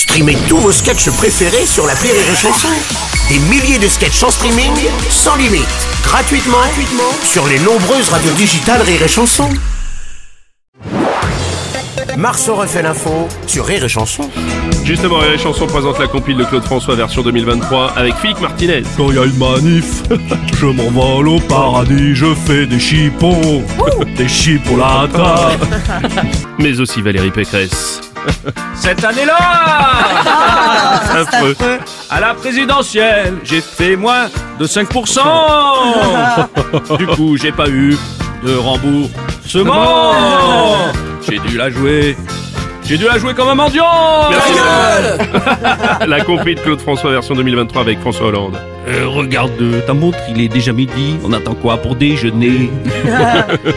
Streamez tous vos sketchs préférés sur la Rire et Chanson. Des milliers de sketchs en streaming, sans limite, gratuitement, gratuitement sur les nombreuses radios digitales Rire et Chanson. Marceau refait l'info sur Rire et Chanson. Justement, Rire et Chanson présente la compile de Claude François version 2023 avec Philippe Martinez. Quand y a une manif, je m'envole au paradis, je fais des chipons, des chipolatas. Mais aussi Valérie Pécresse. Cette année-là, Affreux. à la présidentielle, j'ai fait moins de 5%. Du coup, j'ai pas eu de remboursement. J'ai dû la jouer. J'ai dû la jouer comme un mendiant. Merci. La compile de Claude François version 2023 avec François Hollande. Euh, regarde euh, ta montre, il est déjà midi. On attend quoi pour déjeuner?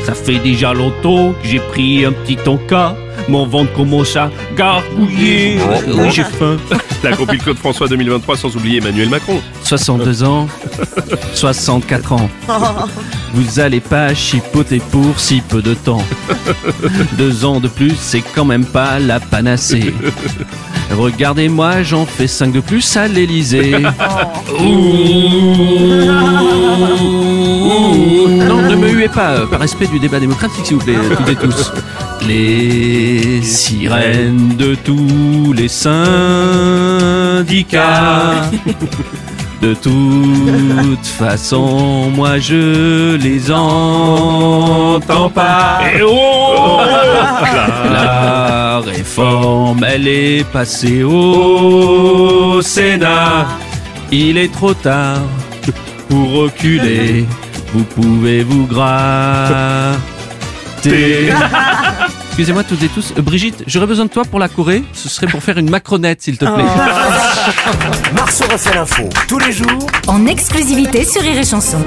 Ça fait déjà longtemps que j'ai pris un petit tonka. Mon ventre commence à gargouiller. Oui, j'ai faim. La compile Claude François 2023 sans oublier Emmanuel Macron. 62 ans, 64 ans. Vous allez pas chipoter pour si peu de temps. Deux ans de plus, c'est quand même pas la panacée. Regardez-moi, j'en fais cinq de plus à l'Elysée. Non, ne me huez pas, euh, par respect du débat démocratique, s'il vous plaît, toutes et tous. Les sirènes de tous les syndicats. De toute façon, moi je les entends pas. Et oh La réforme, elle est passée au Sénat. Il est trop tard pour reculer. Vous pouvez vous gratter. Excusez-moi toutes et tous. Euh, Brigitte, j'aurais besoin de toi pour la Corée. Ce serait pour faire une macronette, s'il te plaît. Oh. Marceau refait l'info tous les jours en exclusivité sur Rire et Rire et Chanson.